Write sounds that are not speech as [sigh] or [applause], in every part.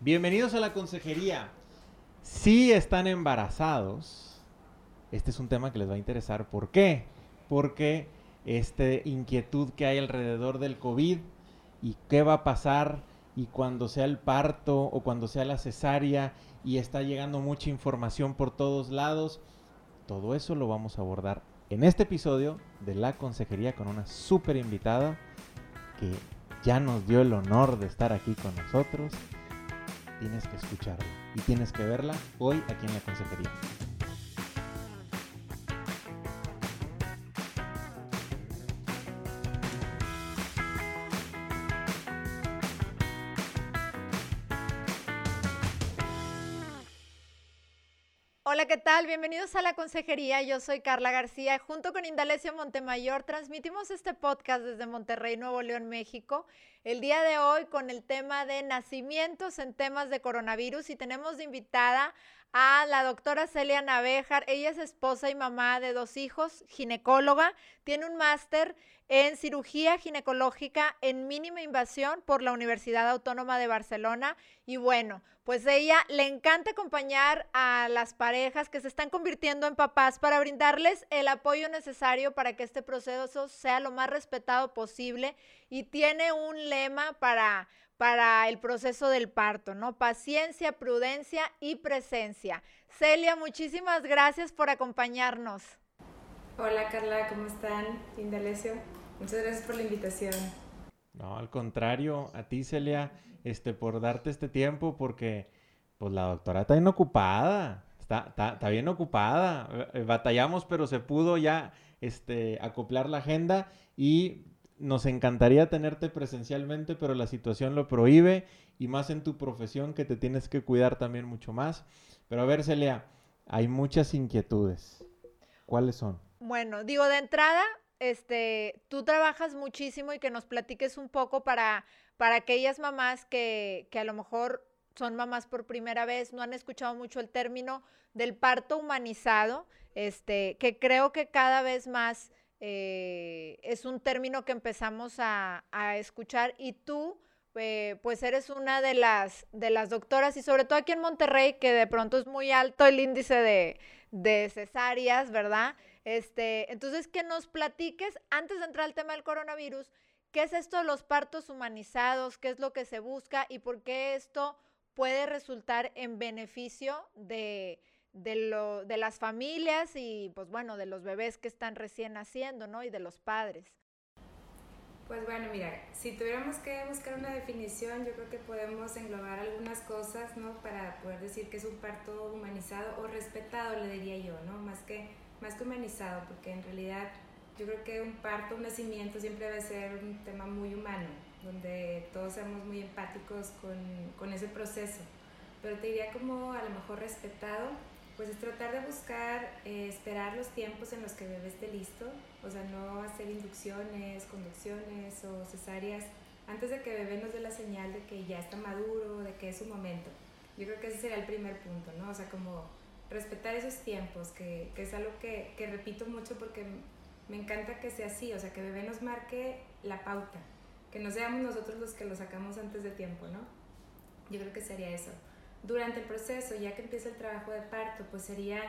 Bienvenidos a la consejería. Si están embarazados, este es un tema que les va a interesar. ¿Por qué? Porque esta inquietud que hay alrededor del COVID y qué va a pasar y cuando sea el parto o cuando sea la cesárea y está llegando mucha información por todos lados, todo eso lo vamos a abordar en este episodio de la consejería con una súper invitada que ya nos dio el honor de estar aquí con nosotros. Tienes que escucharla y tienes que verla hoy aquí en la consejería. Tal? Bienvenidos a la consejería. Yo soy Carla García. Junto con Indalecio Montemayor transmitimos este podcast desde Monterrey, Nuevo León, México. El día de hoy con el tema de nacimientos en temas de coronavirus y tenemos de invitada a la doctora Celia Navejar. Ella es esposa y mamá de dos hijos, ginecóloga, tiene un máster en cirugía ginecológica en mínima invasión por la Universidad Autónoma de Barcelona. Y bueno, pues ella le encanta acompañar a las parejas que se están convirtiendo en papás para brindarles el apoyo necesario para que este proceso sea lo más respetado posible y tiene un lema para para el proceso del parto, ¿no? Paciencia, prudencia y presencia. Celia, muchísimas gracias por acompañarnos. Hola Carla, ¿cómo están? Indalecio, muchas gracias por la invitación. No, al contrario, a ti Celia, este, por darte este tiempo, porque pues la doctora está bien ocupada, está, está, está bien ocupada. Eh, batallamos, pero se pudo ya este, acoplar la agenda y nos encantaría tenerte presencialmente, pero la situación lo prohíbe y más en tu profesión que te tienes que cuidar también mucho más. Pero a ver, Celia, hay muchas inquietudes. ¿Cuáles son? Bueno, digo de entrada, este, tú trabajas muchísimo y que nos platiques un poco para, para aquellas mamás que, que a lo mejor son mamás por primera vez, no han escuchado mucho el término del parto humanizado, este, que creo que cada vez más eh, es un término que empezamos a, escuchar y tú, eh, pues eres una de las, de las doctoras y sobre todo aquí en Monterrey, que de pronto es muy alto el índice de, de cesáreas, ¿verdad? Este, entonces, que nos platiques, antes de entrar al tema del coronavirus, ¿qué es esto de los partos humanizados? ¿Qué es lo que se busca? ¿Y por qué esto puede resultar en beneficio de, de, lo, de las familias y pues bueno, de los bebés que están recién naciendo, ¿no? Y de los padres. Pues bueno, mira, si tuviéramos que buscar una definición, yo creo que podemos englobar algunas cosas, ¿no? Para poder decir que es un parto humanizado o respetado, le diría yo, ¿no? Más que, más que humanizado, porque en realidad yo creo que un parto, un nacimiento siempre debe ser un tema muy humano, donde todos seamos muy empáticos con, con ese proceso. Pero te diría como a lo mejor respetado, pues es tratar de buscar, eh, esperar los tiempos en los que el bebé esté listo, o sea, no hacer inducciones, conducciones o cesáreas antes de que el bebé nos dé la señal de que ya está maduro, de que es su momento. Yo creo que ese sería el primer punto, ¿no? O sea, como respetar esos tiempos, que, que es algo que, que, repito mucho porque me encanta que sea así, o sea, que el bebé nos marque la pauta, que no seamos nosotros los que lo sacamos antes de tiempo, ¿no? Yo creo que sería eso durante el proceso, ya que empieza el trabajo de parto, pues sería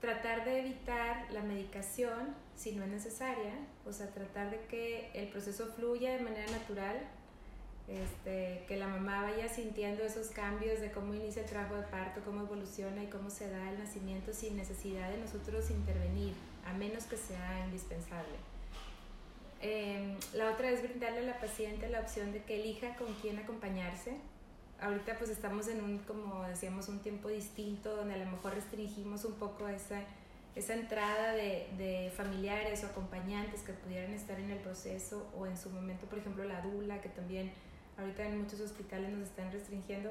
tratar de evitar la medicación si no es necesaria, o sea, tratar de que el proceso fluya de manera natural, este, que la mamá vaya sintiendo esos cambios de cómo inicia el trabajo de parto, cómo evoluciona y cómo se da el nacimiento sin necesidad de nosotros intervenir, a menos que sea indispensable. Em, la otra es brindarle a la paciente la opción de que elija con quién acompañarse, ahorita pues estamos en un, como decíamos, un tiempo distinto donde a lo mejor restringimos un poco esa, esa entrada de, de, familiares o acompañantes que pudieran estar en el proceso o en su momento, por ejemplo, la dula, que también ahorita en muchos hospitales nos están restringiendo,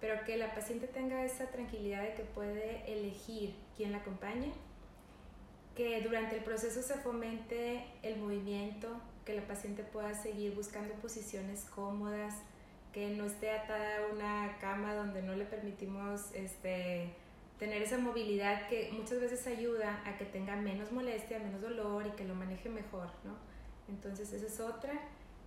pero que la paciente tenga esa tranquilidad de que puede elegir quién la acompañe, que durante el proceso se fomente el movimiento, que la paciente pueda seguir buscando posiciones cómodas, que no esté atada a una cama donde no le permitimos este, tener esa movilidad que muchas veces ayuda a que tenga menos molestia, menos dolor y que lo maneje mejor, ¿no? Entonces esa es otra.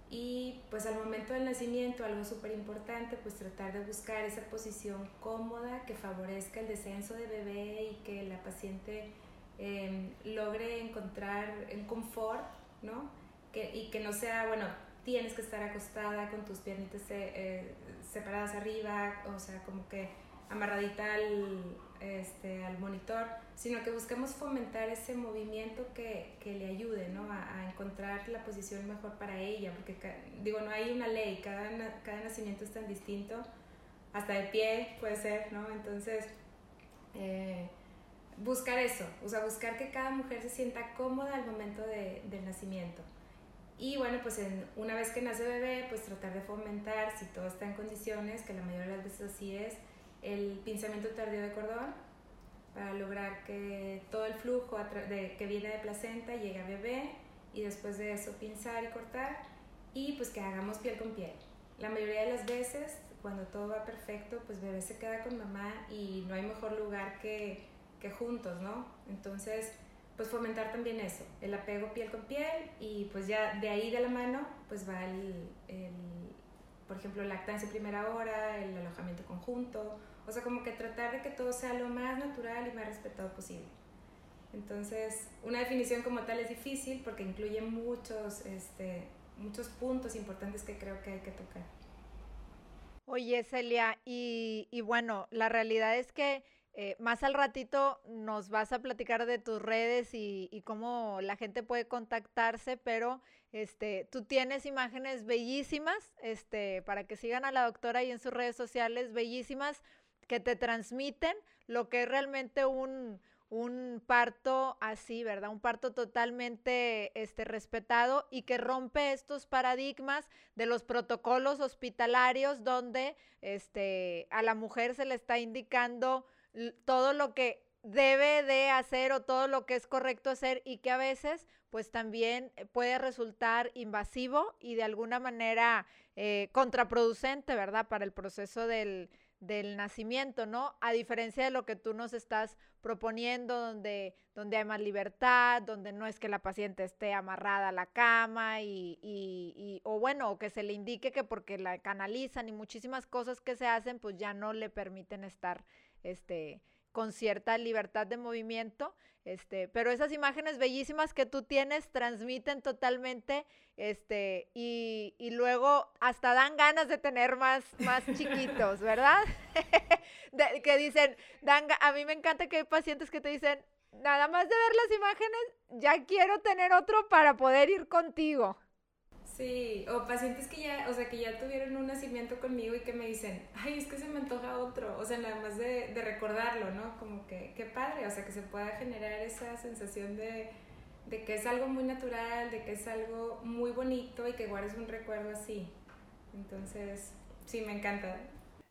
Y pues al momento del nacimiento, algo súper importante, pues tratar de buscar esa posición cómoda que favorezca el descenso de bebé y que la paciente em, logre encontrar en confort, ¿no? Que, y que no sea, bueno, tienes que estar acostada con tus piernitas eh, separadas arriba, o sea, como que amarradita al, este, al monitor, sino que busquemos fomentar ese movimiento que, que le ayude ¿no? a, a, encontrar la posición mejor para ella, porque digo, no hay una ley, cada, cada nacimiento es tan distinto, hasta de pie puede ser, ¿no? Entonces, eh, buscar eso, o sea, buscar que cada mujer se sienta cómoda al momento de, del nacimiento. Y bueno, pues en, una vez que nace bebé, pues tratar de fomentar, si todo está en condiciones, que la mayoría de las veces así es, el pinzamiento tardío de cordón para lograr que todo el flujo de, que viene de placenta llegue a bebé y después de eso pinzar y cortar y pues que hagamos piel con piel. La mayoría de las veces cuando todo va perfecto pues bebé se queda con mamá y no hay mejor lugar que, que juntos, ¿no? Entonces pues fomentar también eso, el apego piel con piel y pues ya de ahí de la mano pues va el, el por ejemplo, lactancia primera hora, el alojamiento conjunto o sea, como que tratar de que todo sea lo más natural y más respetado posible. Entonces, una definición como tal es difícil porque incluye muchos, este, muchos puntos importantes que creo que hay que tocar. Oye, Celia, y, y bueno, la realidad es que eh, más al ratito nos vas a platicar de tus redes y, y, cómo la gente puede contactarse, pero este, tú tienes imágenes bellísimas, este, para que sigan a la doctora y en sus redes sociales, bellísimas que te transmiten lo que es realmente un, un parto así, ¿verdad? Un parto totalmente este, respetado y que rompe estos paradigmas de los protocolos hospitalarios donde este, a la mujer se le está indicando todo lo que debe de hacer o todo lo que es correcto hacer y que a veces pues también puede resultar invasivo y de alguna manera eh, contraproducente, ¿verdad? Para el proceso del, del nacimiento, ¿no? A diferencia de lo que tú nos estás proponiendo, donde, donde hay más libertad, donde no es que la paciente esté amarrada a la cama y, y, y, o bueno, o que se le indique que porque la canalizan y muchísimas cosas que se hacen, pues ya no le permiten estar, este, con cierta libertad de movimiento, este, pero esas imágenes bellísimas que tú tienes transmiten totalmente, este, y, y luego hasta dan ganas de tener más, más chiquitos, ¿verdad? [laughs] que dicen, dan, a mí me encanta que hay pacientes que te dicen, nada más de ver las imágenes, ya quiero tener otro para poder ir contigo. Sí, o pacientes que ya, o sea, que ya tuvieron un nacimiento conmigo y que me dicen, ay, es que se me antoja otro, o sea, nada más de, de recordarlo, ¿no? Como que, qué padre, o sea, que se pueda generar esa sensación de, de, que es algo muy natural, de que es algo muy bonito y que guardes un recuerdo así. Entonces, sí, me encanta.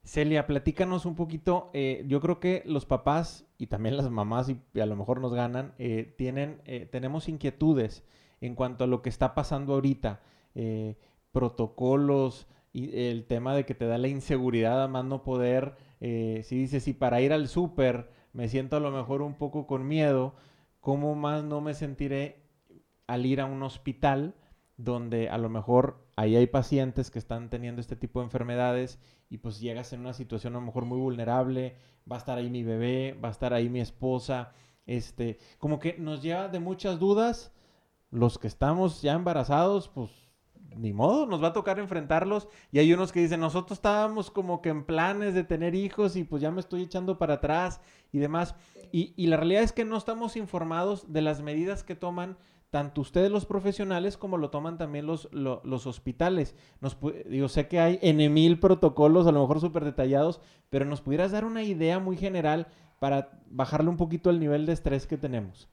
Celia, platícanos un poquito, eh, yo creo que los papás y también las mamás, y, a lo mejor nos ganan, eh, tienen, eh, tenemos inquietudes en cuanto a lo que está pasando ahorita eh, protocolos, y el tema de que te da la inseguridad a más no poder, eh, si dices, si para ir al súper me siento a lo mejor un poco con miedo, ¿cómo más no me sentiré al ir a un hospital donde a lo mejor ahí hay pacientes que están teniendo este tipo de enfermedades y pues llegas en una situación a lo mejor muy vulnerable, va a estar ahí mi bebé, va a estar ahí mi esposa, este, como que nos lleva de muchas dudas, los que estamos ya embarazados, pues ni modo, nos va a tocar enfrentarlos. Y hay unos que dicen, nosotros estábamos como que en planes de tener hijos y pues ya me estoy echando para atrás y demás. Y, la realidad es que no estamos informados de las medidas que toman tanto ustedes los profesionales como lo toman también los, hospitales. Nos, digo, sé que hay N mil protocolos, a lo mejor súper detallados, pero nos pudieras dar una idea muy general para bajarle un poquito el nivel de estrés que tenemos.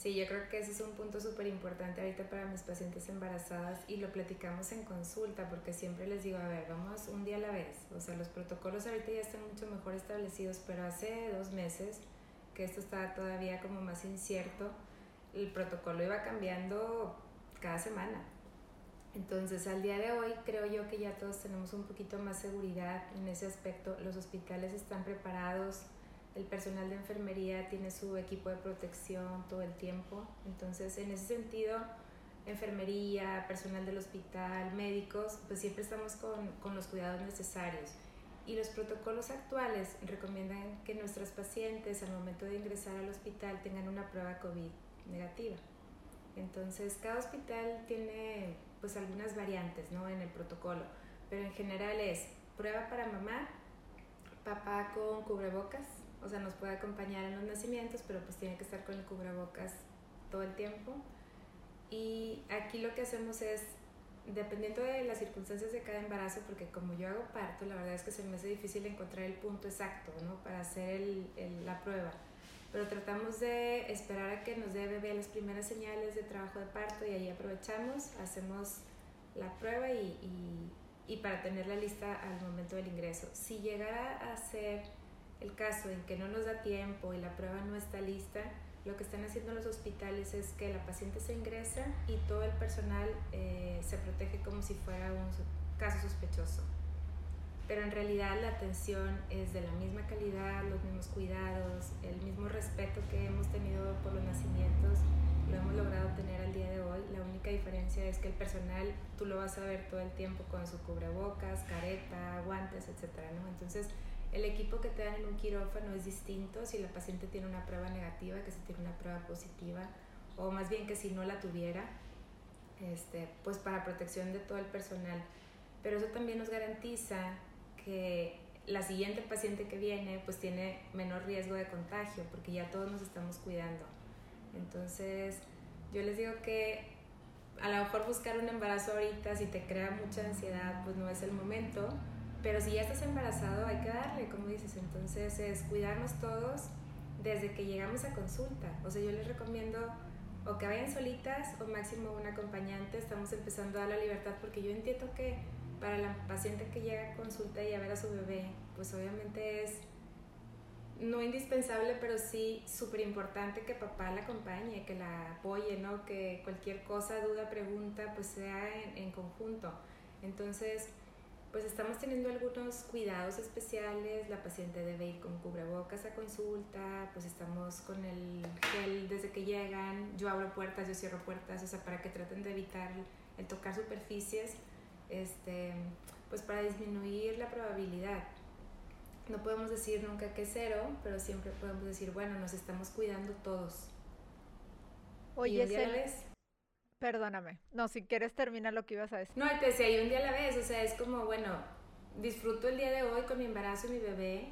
Sí, yo creo que ese es un punto súper importante ahorita para mis pacientes embarazadas y lo platicamos en consulta porque siempre les digo, a ver, vamos un día a la vez. O sea, los protocolos ahorita ya están mucho mejor establecidos, pero hace dos meses que esto estaba todavía como más incierto, el protocolo iba cambiando cada semana. Entonces, al día de hoy creo yo que ya todos tenemos un poquito más seguridad en ese aspecto. Los hospitales están preparados el personal de enfermería tiene su equipo de protección todo el tiempo. Entonces, en ese sentido, enfermería, personal del hospital, médicos, pues siempre estamos con, con los cuidados necesarios. Y los protocolos actuales recomiendan que nuestras pacientes al momento de ingresar al hospital tengan una prueba COVID negativa. Entonces, cada hospital tiene pues algunas variantes ¿no? en el protocolo, pero en general es prueba para mamá, papá con cubrebocas, o sea, nos puede acompañar en los nacimientos, pero pues tiene que estar con el cubrebocas todo el tiempo. Y aquí lo que hacemos es, dependiendo de las circunstancias de cada embarazo, porque como yo hago parto, la verdad es que se me hace difícil encontrar el punto exacto, ¿no? Para hacer el, la prueba. Pero tratamos de esperar a que nos dé bebé las primeras señales de trabajo de parto y ahí aprovechamos, hacemos la prueba y, y, y para tenerla lista al momento del ingreso. Si llegara a ser el caso en que no nos da tiempo y la prueba no está lista, lo que están haciendo los hospitales es que la paciente se ingresa y todo el personal eh, se protege como si fuera un caso sospechoso. Pero en realidad la atención es de la misma calidad, los mismos cuidados, el mismo respeto que hemos tenido por los nacimientos, lo hemos logrado tener al día de hoy. La única diferencia es que el personal tú lo vas a ver todo el tiempo con su cubrebocas, careta, guantes, etc. Entonces, el equipo que te dan en un quirófano es distinto si la paciente tiene una prueba negativa que si tiene una prueba positiva, o más bien que si no la tuviera, este, pues para protección de todo el personal. Pero eso también nos garantiza que la siguiente paciente que viene pues tiene menor riesgo de contagio porque ya todos nos estamos cuidando. Entonces yo les digo que a lo mejor buscar un embarazo ahorita si te crea mucha ansiedad pues no es el momento, pero si ya estás embarazado hay que darle, como dices, entonces es cuidarnos todos desde que llegamos a consulta. O sea, yo les recomiendo o que vayan solitas o máximo un acompañante. Estamos empezando a dar la libertad porque yo entiendo que para la paciente que llega a consulta y a ver a su bebé, pues obviamente es no indispensable, pero sí súper importante que papá la acompañe, que la apoye, ¿no? Que cualquier cosa, duda, pregunta, pues sea en, en conjunto. Entonces, pues estamos teniendo algunos cuidados especiales, la paciente debe ir con cubrebocas a consulta, pues estamos con el gel desde que llegan, yo abro puertas, yo cierro puertas, o sea, para que traten de evitar el tocar superficies, este, pues para disminuir la probabilidad. No podemos decir nunca que cero, pero siempre podemos decir, bueno, nos estamos cuidando todos. Oye, es Perdóname. No, si quieres termina lo que ibas a decir. No, te decía, y un día a la vez, o sea, es como, bueno, disfruto el día de hoy con mi embarazo y mi bebé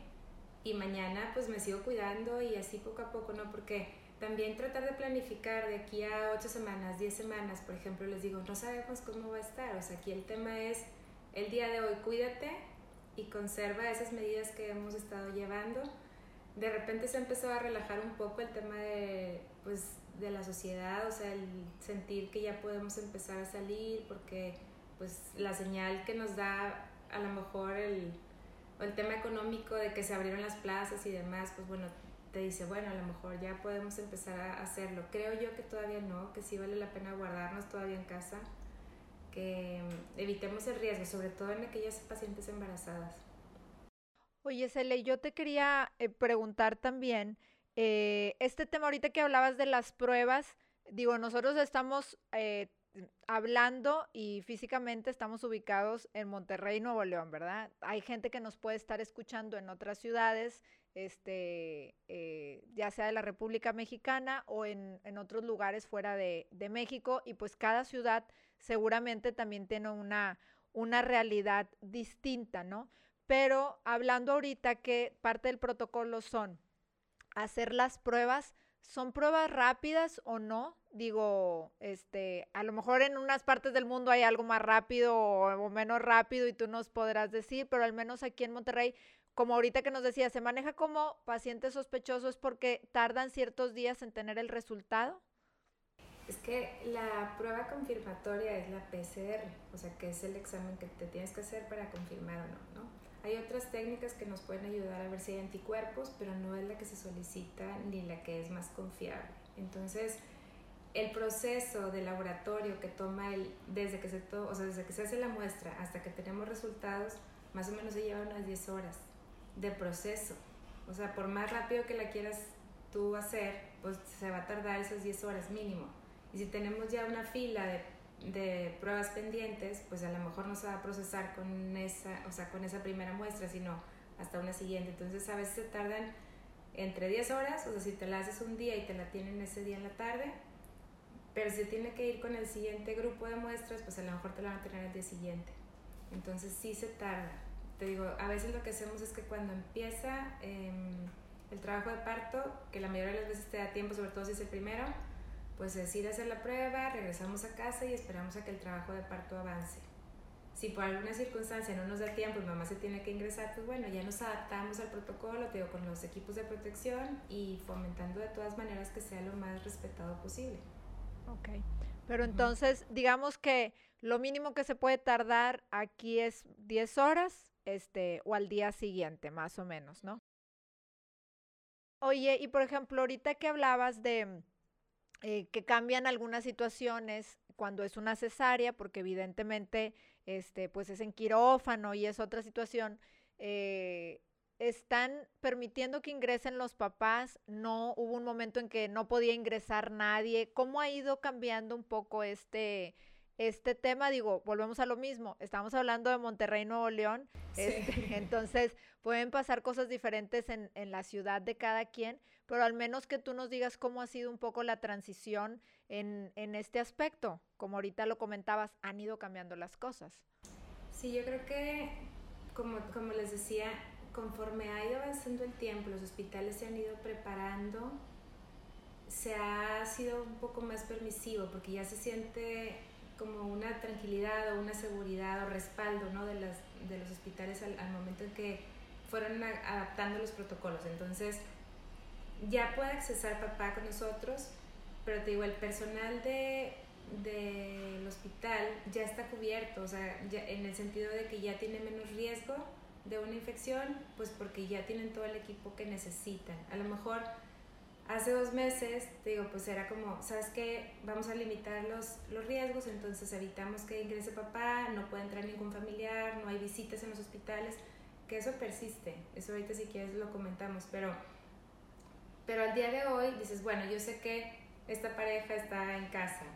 y mañana pues me sigo cuidando y así poco a poco, ¿no? Porque también tratar de planificar de aquí a ocho semanas, diez semanas, por ejemplo, les digo, no sabemos cómo va a estar, o sea, aquí el tema es el día de hoy, cuídate y conserva esas medidas que hemos estado llevando. De repente se empezó a relajar un poco el tema de, pues, de la sociedad, o sea, el sentir que ya podemos empezar a salir, porque pues la señal que nos da a lo mejor el, el tema económico de que se abrieron las plazas y demás, pues bueno, te dice, bueno, a lo mejor ya podemos empezar a hacerlo. Creo yo que todavía no, que sí vale la pena guardarnos todavía en casa, que evitemos el riesgo, sobre todo en aquellas pacientes embarazadas. Oye, Cele, yo te quería eh, preguntar también, eh, este tema ahorita que hablabas de las pruebas, digo, nosotros estamos eh, hablando y físicamente estamos ubicados en Monterrey, Nuevo León, ¿verdad? Hay gente que nos puede estar escuchando en otras ciudades, este, eh, ya sea de la República Mexicana o en, en otros lugares fuera de, de, México, y pues cada ciudad seguramente también tiene una, una realidad distinta, ¿no? Pero hablando ahorita que parte del protocolo son hacer las pruebas. ¿Son pruebas rápidas o no? Digo, este, a lo mejor en unas partes del mundo hay algo más rápido o, menos rápido y tú nos podrás decir, pero al menos aquí en Monterrey, como ahorita que nos decía, se maneja como paciente sospechoso es porque tardan ciertos días en tener el resultado. Es que la prueba confirmatoria es la PCR, o sea, que es el examen que te tienes que hacer para confirmar o no, ¿no? Hay otras técnicas que nos pueden ayudar a ver si hay anticuerpos, pero no es la que se solicita ni la que es más confiable. Entonces, el proceso de laboratorio que toma el, desde que se o sea, desde que se hace la muestra hasta que tenemos resultados, más o menos se lleva unas 10 horas de proceso. O sea, por más rápido que la quieras tú hacer, pues se va a tardar esas 10 horas mínimo. Y si tenemos ya una fila de, de, pruebas pendientes, pues a lo mejor no se va a procesar con esa, o sea, con esa primera muestra, sino hasta una siguiente. Entonces a veces se tardan entre 10 horas, o sea, si te la haces un día y te la tienen ese día en la tarde, pero si tiene que ir con el siguiente grupo de muestras, pues a lo mejor te la van a tener el día siguiente. Entonces sí se tarda. Te digo, a veces lo que hacemos es que cuando empieza em, el trabajo de parto, que la mayoría de las veces te da tiempo, sobre todo si es el primero, pues es ir a hacer la prueba, regresamos a casa y esperamos a que el trabajo de parto avance. Si por alguna circunstancia no nos da tiempo y mamá se tiene que ingresar, pues bueno, ya nos adaptamos al protocolo, te digo, con los equipos de protección y fomentando de todas maneras que sea lo más respetado posible. Ok, pero entonces digamos que lo mínimo que se puede tardar aquí es 10 horas este, o al día siguiente, más o menos, ¿no? Oye, y por ejemplo, ahorita que hablabas de eh, que cambian algunas situaciones cuando es una cesárea, porque evidentemente este, pues es en quirófano y es otra situación, eh, están permitiendo que ingresen los papás, no hubo un momento en que no podía ingresar nadie. ¿Cómo ha ido cambiando un poco este, este tema? Digo, volvemos a lo mismo, estamos hablando de Monterrey, Nuevo León, este, [laughs] entonces pueden pasar cosas diferentes en, en, la ciudad de cada quien, pero al menos que tú nos digas cómo ha sido un poco la transición en, en este aspecto. Como ahorita lo comentabas, han ido cambiando las cosas. Sí, yo creo que, como, como les decía, conforme ha ido avanzando el tiempo, los hospitales se han ido preparando, se ha sido un poco más permisivo porque ya se siente como una tranquilidad o una seguridad o respaldo ¿no? de, las, de los hospitales al, al momento en que fueron adaptando los protocolos. Entonces, ya puede accesar papá con nosotros, pero te digo, el personal de, del hospital ya está cubierto, o sea, en el sentido de que ya tiene menos riesgo de una infección, pues porque ya tienen todo el equipo que necesitan. A lo mejor hace dos meses, te digo, pues era como, ¿sabes qué? Vamos a limitar los, los riesgos, entonces evitamos que ingrese papá, no puede entrar ningún familiar, no hay visitas en los hospitales, que eso persiste, eso ahorita si quieres lo comentamos, pero, pero al día de hoy dices, bueno, yo sé que esta pareja está en casa,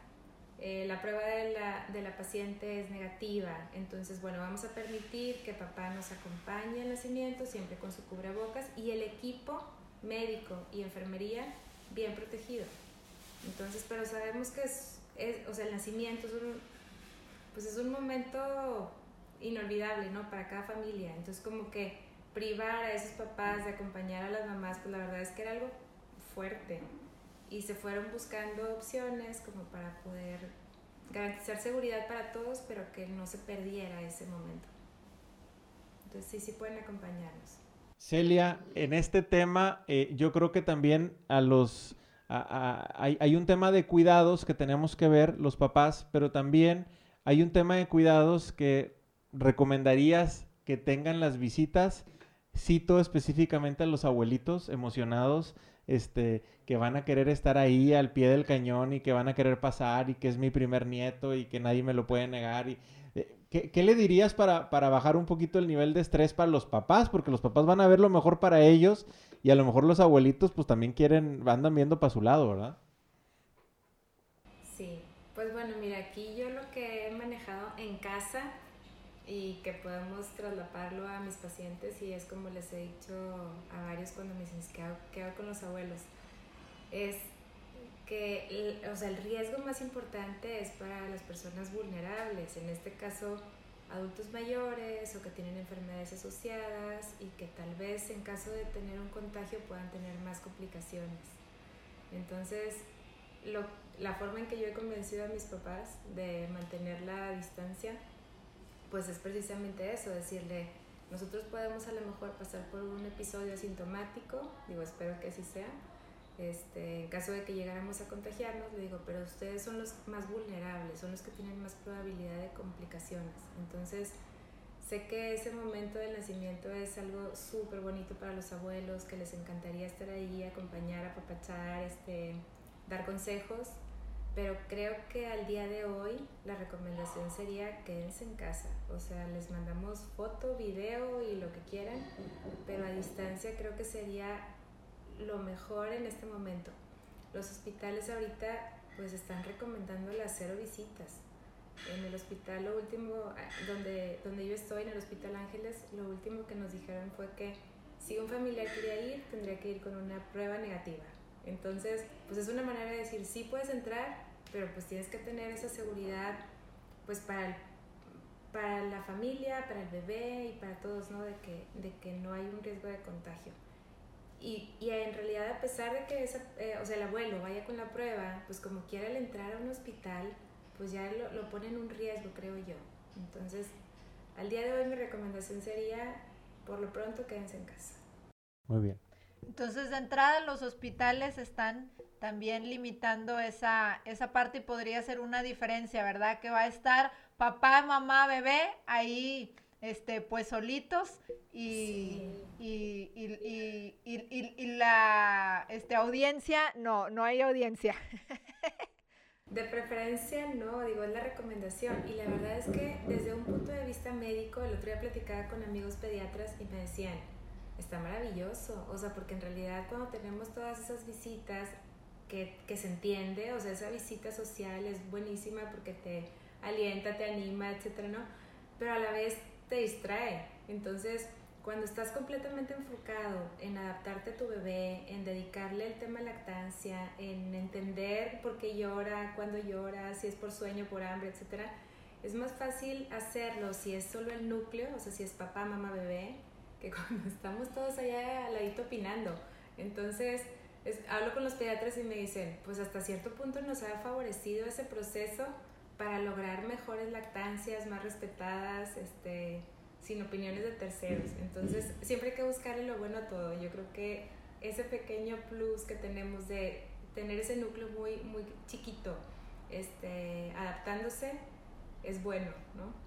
eh, la prueba de la, de la, paciente es negativa, entonces bueno, vamos a permitir que papá nos acompañe al nacimiento siempre con su cubrebocas y el equipo médico y enfermería bien protegido. Entonces, pero sabemos que es, es o sea, el nacimiento es un, pues es un momento inolvidable, ¿no? Para cada familia. Entonces, como que privar a esos papás de acompañar a las mamás, pues la verdad es que era algo fuerte y se fueron buscando opciones como para poder garantizar seguridad para todos, pero que no se perdiera ese momento. Entonces sí, sí pueden acompañarnos. Celia, en este tema eh, yo creo que también a los... hay, hay un tema de cuidados que tenemos que ver los papás, pero también hay un tema de cuidados que recomendarías que tengan las visitas. Cito específicamente a los abuelitos emocionados este, que van a querer estar ahí al pie del cañón y que van a querer pasar y que es mi primer nieto y que nadie me lo puede negar. Y, eh, ¿qué, le dirías para, para, bajar un poquito el nivel de estrés para los papás? Porque los papás van a ver lo mejor para ellos y a lo mejor los abuelitos pues también quieren, andan viendo para su lado, ¿verdad? Sí, pues bueno, mira, aquí yo lo que he manejado en casa y que podemos traslaparlo a mis pacientes y es como les he dicho a varios cuando me dicen ¿qué hago, con los abuelos? Es que o sea, el riesgo más importante es para las personas vulnerables, en este caso adultos mayores o que tienen enfermedades asociadas y que tal vez en caso de tener un contagio puedan tener más complicaciones. Entonces, lo, la forma en que yo he convencido a mis papás de mantener la distancia pues es precisamente eso, decirle, nosotros podemos a lo mejor pasar por un episodio asintomático, digo, espero que así sea, este, en caso de que llegáramos a contagiarnos, le digo, pero ustedes son los más vulnerables, son los que tienen más probabilidad de complicaciones. Entonces, sé que ese momento del nacimiento es algo súper bonito para los abuelos, que les encantaría estar ahí, acompañar, apapachar, este, dar consejos, pero creo que al día de hoy la recomendación sería quédense en casa. O sea, les mandamos foto, video y lo que quieran, pero a distancia creo que sería lo mejor en este momento. Los hospitales ahorita pues están recomendando las cero visitas. En el hospital, lo último, ah, donde, donde yo estoy, en el Hospital Ángeles, lo último que nos dijeron fue que si un familiar quería ir, tendría que ir con una prueba negativa. Entonces, pues es una manera de decir, sí puedes entrar, pero pues tienes que tener esa seguridad, pues para, para la familia, para el bebé y para todos, ¿no? De que, de que no hay un riesgo de contagio. Y, y en realidad, a pesar de que esa, eh, o sea, el abuelo vaya con la prueba, pues como quiera al entrar a un hospital, pues ya lo, lo en un riesgo, creo yo. Entonces, al día de hoy mi recomendación sería, por lo pronto, quédense en casa. Muy bien. Entonces, de entrada, los hospitales están también limitando esa, esa parte y podría ser una diferencia, ¿verdad? Que va a estar papá, mamá, bebé ahí, este, pues solitos y, y, y, y, y, la este, audiencia, no, no hay audiencia. [laughs] De preferencia no, digo, es la recomendación. Y la verdad es que desde un punto de vista médico, el otro día platicaba con amigos pediatras y me decían, está maravilloso, o sea, porque en realidad cuando tenemos todas esas visitas que, que, se entiende, o sea, esa visita social es buenísima porque te alienta, te anima, etcétera, ¿no? Pero a la vez te distrae. Entonces, cuando estás completamente enfocado en adaptarte a tu bebé, en dedicarle el tema lactancia, en entender por qué llora, cuándo llora, si es por sueño, por hambre, etcétera, es más fácil hacerlo si es solo el núcleo, o sea, si es papá, mamá, bebé, que cuando estamos todos allá al ladito opinando. Entonces, hablo con los pediatras y me dicen, pues hasta cierto punto nos ha favorecido ese proceso para lograr mejores lactancias, más respetadas, este, sin opiniones de terceros. Entonces, siempre hay que buscarle lo bueno a todo. Yo creo que ese pequeño plus que tenemos de tener ese núcleo muy, muy chiquito, este, adaptándose, es bueno, ¿no?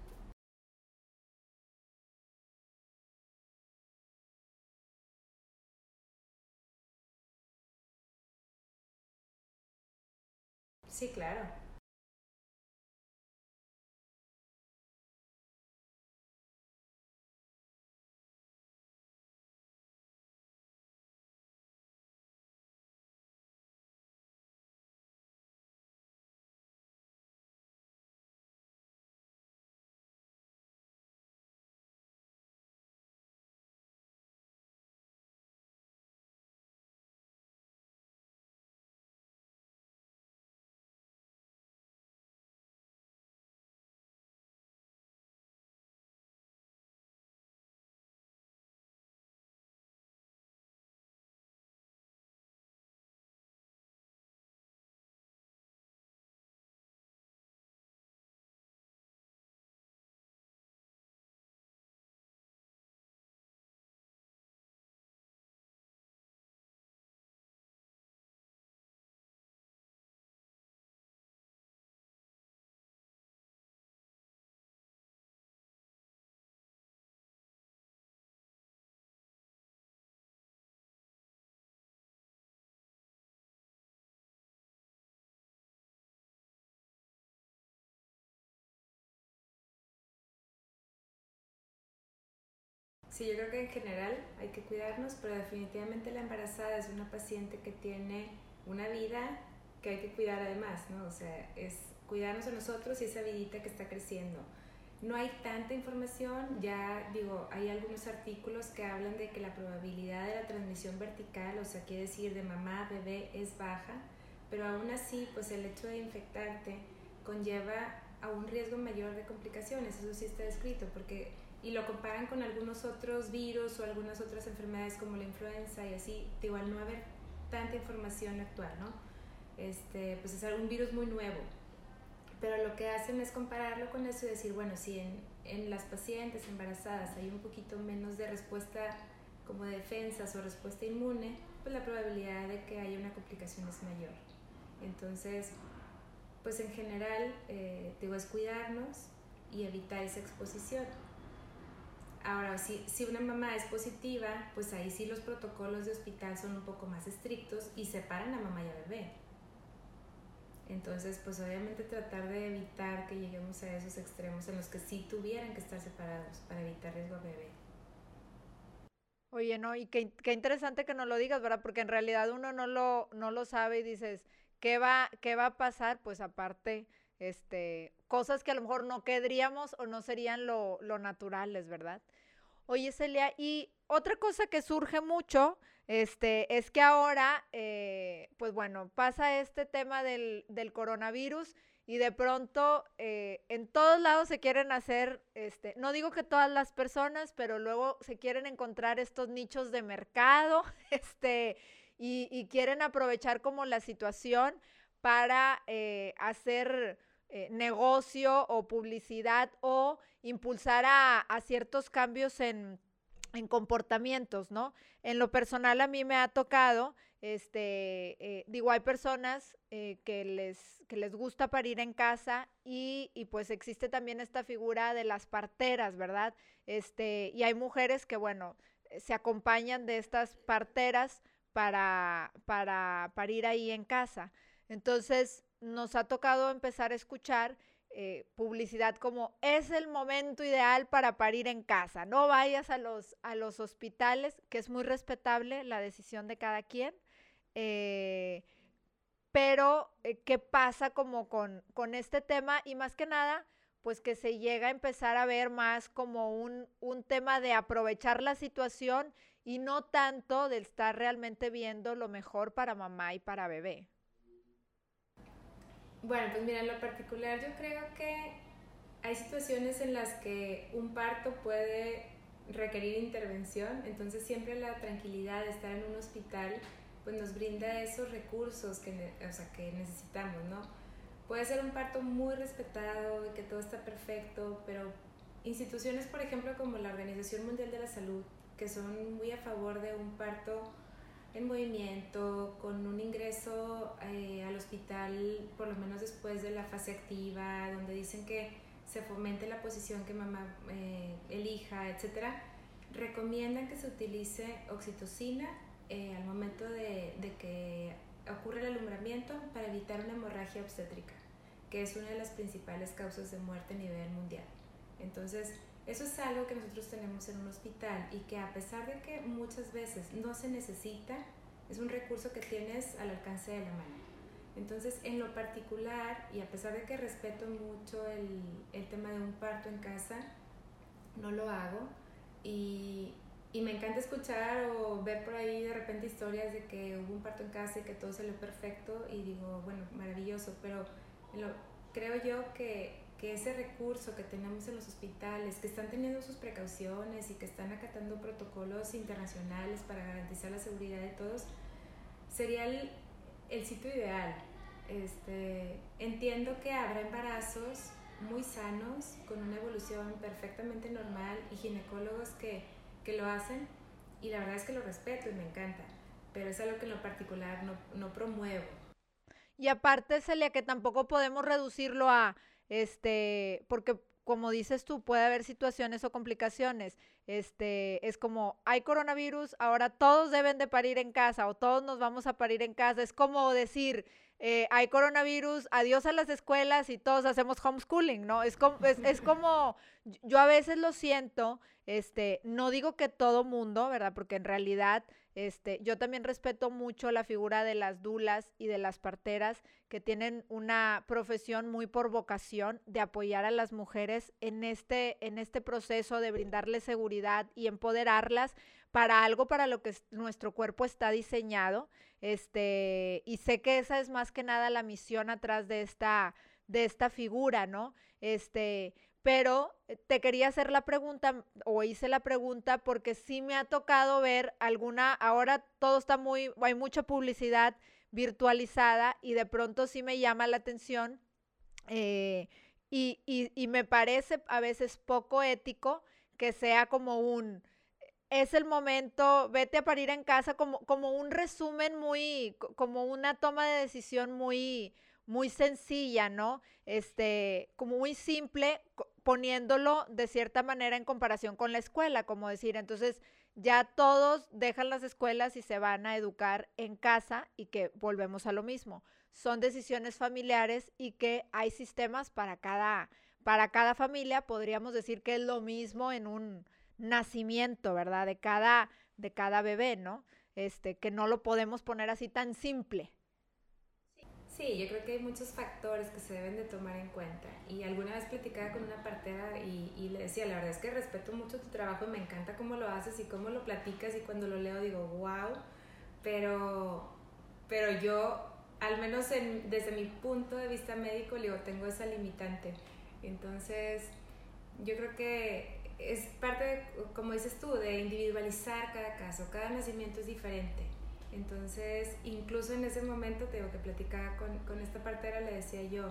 Sí, claro. Sí, yo creo que en general hay que cuidarnos, pero definitivamente la embarazada es una paciente que tiene una vida que hay que cuidar además, ¿no? O sea, es cuidarnos a nosotros y esa vidita que está creciendo. No hay tanta información, ya digo, hay algunos artículos que hablan de que la probabilidad de la transmisión vertical, o sea, quiere decir de mamá a bebé, es baja, pero aún así, pues el hecho de infectarte conlleva a un riesgo mayor de complicaciones, eso sí está descrito, porque y lo comparan con algunos otros virus o algunas otras enfermedades como la influenza y así, igual no haber tanta información actual, ¿no? Este, pues es algún virus muy nuevo. Pero lo que hacen es compararlo con eso y decir, bueno, si en, en las pacientes embarazadas hay un poquito menos de respuesta como de defensas o respuesta inmune, pues la probabilidad de que haya una complicación es mayor. Entonces, pues en general, eh, digo, es cuidarnos y evitar esa exposición. Ahora, si, si una mamá es positiva, pues ahí sí los protocolos de hospital son un poco más estrictos y separan a mamá y a bebé. Entonces, pues obviamente tratar de evitar que lleguemos a esos extremos en los que sí tuvieran que estar separados para evitar riesgo a bebé. Oye, no, y qué, interesante que no lo digas, ¿verdad? Porque en realidad uno no lo, no lo sabe y dices, ¿qué va, qué va a pasar? Pues aparte, este, cosas que a lo mejor no querríamos o no serían lo, lo naturales, ¿verdad? Oye, Celia, y otra cosa que surge mucho, este, es que ahora, eh, pues bueno, pasa este tema del, del coronavirus y de pronto eh, en todos lados se quieren hacer, este, no digo que todas las personas, pero luego se quieren encontrar estos nichos de mercado, [laughs] este, y, y quieren aprovechar como la situación para eh, hacer eh, negocio o publicidad o impulsar a, ciertos cambios en, en comportamientos, ¿no? En lo personal a mí me ha tocado, este, eh, digo, hay personas que, les, que les gusta parir en casa y, y, pues existe también esta figura de las parteras, ¿verdad? Este, y hay mujeres que, bueno, se acompañan de estas parteras para, para parir ahí en casa. Entonces, nos ha tocado empezar a escuchar eh, publicidad como es el momento ideal para parir en casa. No vayas a los, a los hospitales, que es muy respetable la decisión de cada quien. Eh, pero, eh, ¿qué pasa como con, con, este tema? Y más que nada, pues que se llega a empezar a ver más como un, un tema de aprovechar la situación y no tanto de estar realmente viendo lo mejor para mamá y para bebé. Bueno, pues mira, en lo particular yo creo que hay situaciones en las que un parto puede requerir intervención, entonces siempre la tranquilidad de estar en un hospital pues nos brinda esos recursos que, o sea, que necesitamos, ¿no? Puede ser un parto muy respetado y que todo está perfecto, pero instituciones, por ejemplo, como la Organización Mundial de la Salud, que son muy a favor de un parto en movimiento, con un ingreso eh, al hospital, por lo menos después de la fase activa, donde dicen que se fomente la posición que mamá eh, elija, etc., recomiendan que se utilice oxitocina eh, al momento de, de, que ocurre el alumbramiento para evitar una hemorragia obstétrica, que es una de las principales causas de muerte a nivel mundial. Entonces, eso es algo que nosotros tenemos en un hospital y que a pesar de que muchas veces no se necesita, es un recurso que tienes al alcance de la mano. Entonces, en lo particular, y a pesar de que respeto mucho el, el tema de un parto en casa, no lo hago. Y, y, me encanta escuchar o ver por ahí de repente historias de que hubo un parto en casa y que todo salió perfecto y digo, bueno, maravilloso, pero lo, creo yo que que ese recurso que tenemos en los hospitales, que están teniendo sus precauciones y que están acatando protocolos internacionales para garantizar la seguridad de todos, sería el, el sitio ideal. Este, entiendo que habrá embarazos muy sanos, con una evolución perfectamente normal y ginecólogos que, que lo hacen y la verdad es que lo respeto y me encanta, pero es algo que en lo particular no, no promuevo. Y aparte, Celia, que tampoco podemos reducirlo a este, porque como dices tú, puede haber situaciones o complicaciones. Este, es como, hay coronavirus, ahora todos deben de parir en casa o todos nos vamos a parir en casa. Es como decir, eh, hay coronavirus, adiós a las escuelas y todos hacemos homeschooling, ¿no? Es como, es, es como, yo a veces lo siento, este, no digo que todo mundo, ¿verdad? Porque en realidad este, yo también respeto mucho la figura de las dulas y de las parteras que tienen una profesión muy por vocación de apoyar a las mujeres en este, en este proceso de brindarles seguridad y empoderarlas para algo para lo que nuestro cuerpo está diseñado. Este, y sé que esa es más que nada la misión atrás de esta, de esta figura, ¿no? Este, pero eh, te quería hacer la pregunta o hice la pregunta porque sí me ha tocado ver alguna, ahora todo está muy, hay mucha publicidad virtualizada y de pronto sí me llama la atención eh, y, y, y me parece a veces poco ético que sea como un, es el momento, vete a parir en casa, como, como un resumen muy, como una toma de decisión muy, muy sencilla, ¿no? Este, como muy simple, poniéndolo de cierta manera en comparación con la escuela, como decir, entonces ya todos dejan las escuelas y se van a educar en casa y que volvemos a lo mismo. Son decisiones familiares y que hay sistemas para cada, para cada familia, podríamos decir que es lo mismo en un nacimiento, ¿verdad? De cada, de cada bebé, ¿no? Este, que no lo podemos poner así tan simple. Sí, yo creo que hay muchos factores que se deben de tomar en cuenta. Y alguna vez platicaba con una partera y, y, le decía, la verdad es que respeto mucho tu trabajo, me encanta cómo lo haces y cómo lo platicas y cuando lo leo digo, wow, pero, pero yo, al menos desde mi punto de vista médico, digo, tengo esa limitante. Entonces, yo creo que es parte, como dices tú, de individualizar cada caso, cada nacimiento es diferente entonces, incluso en ese momento, te digo que platicaba con, con esta partera, le decía yo,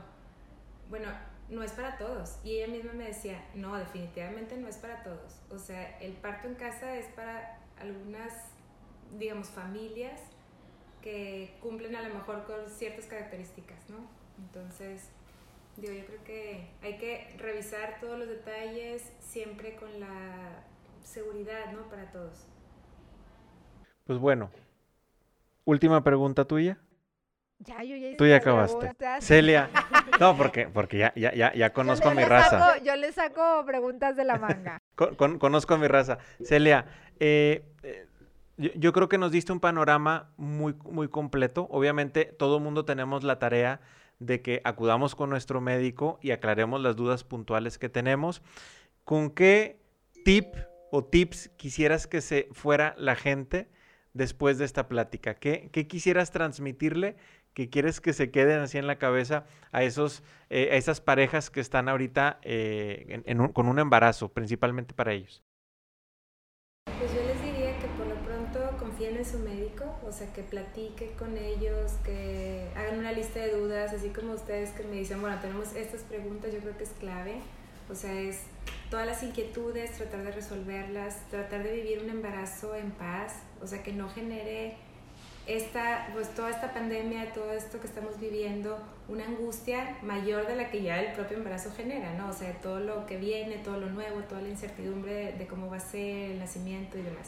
bueno, no es para todos. Y ella misma me decía, no, definitivamente no es para todos. O sea, el parto en casa es para algunas, digamos, familias que cumplen a lo mejor con ciertas características, ¿no? Entonces, digo, yo creo que hay que revisar todos los detalles siempre con la seguridad, ¿no? Para todos. Pues bueno, Última pregunta tuya. Ya, yo ya hice Tú ya acabaste. [laughs] Celia. No, porque, porque ya, ya, ya, ya conozco a mi raza. yo le saco preguntas de la manga. [laughs] conozco a mi raza. Celia, eh, eh, yo, creo que nos diste un panorama muy, muy completo. Obviamente, todo el mundo tenemos la tarea de que acudamos con nuestro médico y aclaremos las dudas puntuales que tenemos. ¿Con qué tip o tips quisieras que se fuera la gente después de esta plática? ¿Qué, quisieras transmitirle que quieres que se queden así en la cabeza a, esos, eh, a esas parejas que están ahorita eh, con un embarazo, principalmente para ellos? Pues yo les diría que por lo pronto confíen en su médico, o sea, que platique con ellos, que hagan una lista de dudas, así como ustedes que me dicen, bueno, tenemos estas preguntas, yo creo que es clave, o sea, es todas las inquietudes, tratar de resolverlas, tratar de vivir un embarazo en paz, o sea, que no genere esta, pues toda esta pandemia, todo esto que estamos viviendo, una angustia mayor de la que ya el propio embarazo genera, ¿no? O sea, todo lo que viene, todo lo nuevo, toda la incertidumbre de, cómo va a ser el nacimiento y demás.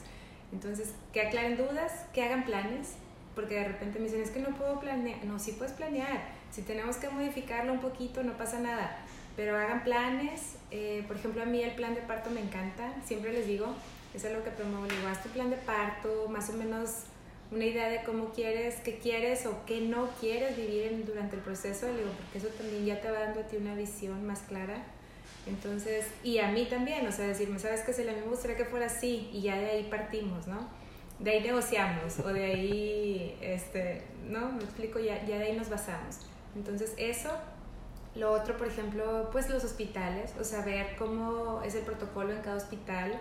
Entonces, que aclaren dudas, que hagan planes, porque de repente me dicen, es que no puedo planear. No, sí puedes planear. Si tenemos que modificarlo un poquito, no pasa nada. Pero hagan planes. Eh, por ejemplo, a mí el plan de parto me encanta. Siempre les digo, es algo que promuevo. Digo, haz tu plan de parto, más o menos una idea de cómo quieres, qué quieres o qué no quieres vivir durante el proceso, digo, porque eso también ya te va dando a ti una visión más clara. Entonces, y a mí también, o sea, decirme, ¿sabes qué? Si a mí me gustaría que fuera así y ya de ahí partimos, ¿no? De ahí negociamos o de ahí, este, ¿no? Me explico, ya, ya de ahí nos basamos. Entonces, eso. Lo otro, por ejemplo, pues los hospitales, o sea, ver cómo es el protocolo en cada hospital,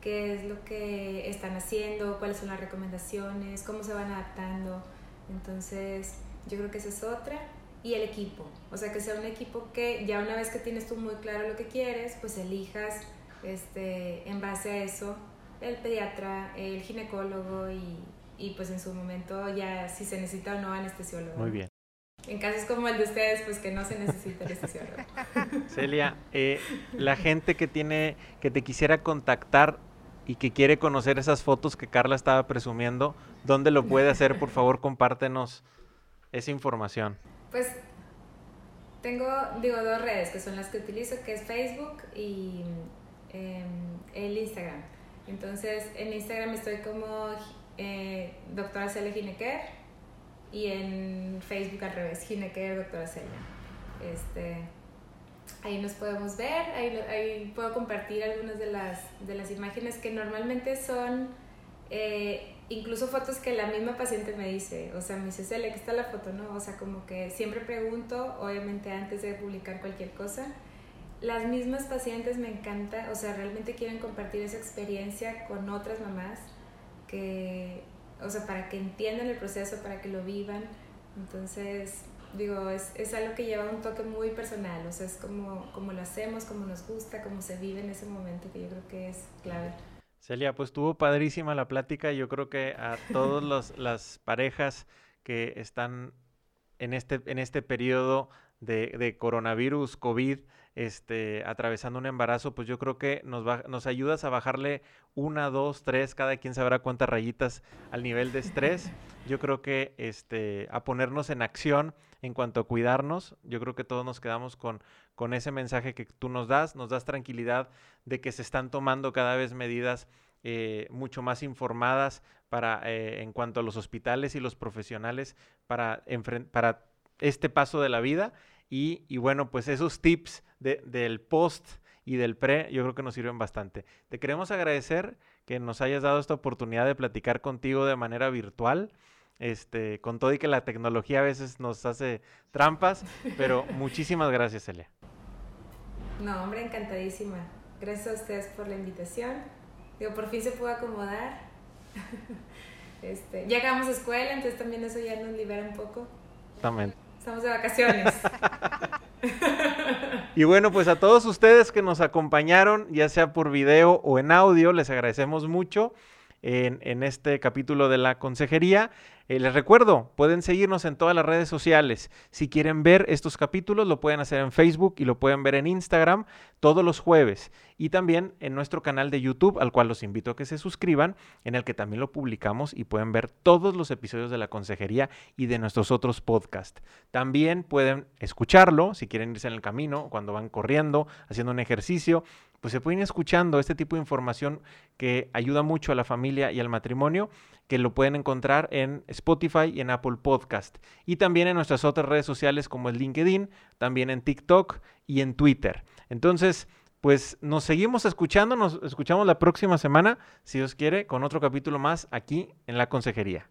qué es lo que están haciendo, cuáles son las recomendaciones, cómo se van adaptando. Entonces, yo creo que esa es otra. Y el equipo, o sea, que sea un equipo que ya una vez que tienes tú muy claro lo que quieres, pues elijas este, en base a eso el pediatra, el ginecólogo y, y pues en su momento ya si se necesita o no anestesiólogo. Muy bien. En casos como el de ustedes, pues que no se necesita anestesiólogo. [laughs] Celia, eh, la gente que tiene, que te quisiera contactar y que quiere conocer esas fotos que Carla estaba presumiendo, ¿dónde lo puede hacer? Por favor, compártenos esa información. Pues tengo, digo, dos redes que son las que utilizo, que es Facebook y em, el Instagram. Entonces, en Instagram estoy como eh, doctora Celia Ginequer y en Facebook al revés, Ginequer doctora Celia. Este, ahí nos podemos ver, ahí, ahí, puedo compartir algunas de las, de las imágenes que normalmente son eh, incluso fotos que la misma paciente me dice, o sea, me dice, Celia, aquí está la foto, ¿no? O sea, como que siempre pregunto, obviamente antes de publicar cualquier cosa, las mismas pacientes me encanta, o sea, realmente quieren compartir esa experiencia con otras mamás, que, o sea, para que entiendan el proceso, para que lo vivan, entonces digo, es, es, algo que lleva un toque muy personal, o sea, es como, como lo hacemos, como nos gusta, como se vive en ese momento, que yo creo que es clave. Celia, pues estuvo padrísima la plática, yo creo que a todas [laughs] las parejas que están en este, en este periodo de, de coronavirus, COVID, este, atravesando un embarazo, pues yo creo que nos, nos ayudas a bajarle una, dos, tres, cada quien sabrá cuántas rayitas al nivel de estrés. [laughs] Yo creo que este, a ponernos en acción en cuanto a cuidarnos, yo creo que todos nos quedamos con, con ese mensaje que tú nos das, nos das tranquilidad de que se están tomando cada vez medidas eh, mucho más informadas para, eh, en cuanto a los hospitales y los profesionales para, para este paso de la vida. Y, bueno, pues esos tips del post y del pre, yo creo que nos sirven bastante. Te queremos agradecer que nos hayas dado esta oportunidad de platicar contigo de manera virtual. Este, con todo y que la tecnología a veces nos hace trampas, pero [laughs] muchísimas gracias, Elia. No, hombre, encantadísima. Gracias a ustedes por la invitación. Digo, por fin se pudo acomodar. [laughs] este, ya acabamos escuela, entonces también eso ya nos libera un poco. También. Estamos de vacaciones. [laughs] y bueno, pues a todos ustedes que nos acompañaron, ya sea por video o en audio, les agradecemos mucho en, este capítulo de la consejería. Eh, les recuerdo, pueden seguirnos en todas las redes sociales. Si quieren ver estos capítulos, lo pueden hacer en Facebook y lo pueden ver en Instagram todos los jueves. Y también en nuestro canal de YouTube, al cual los invito a que se suscriban, en el que también lo publicamos y pueden ver todos los episodios de la consejería y de nuestros otros podcasts. También pueden escucharlo si quieren irse en el camino, cuando van corriendo, haciendo un ejercicio pues se pueden ir escuchando este tipo de información que ayuda mucho a la familia y al matrimonio, que lo pueden encontrar en Spotify y en Apple Podcast. Y también en nuestras otras redes sociales como el LinkedIn, también en TikTok y en Twitter. Entonces, pues nos seguimos escuchando, nos escuchamos la próxima semana, si Dios quiere, con otro capítulo más aquí en la consejería.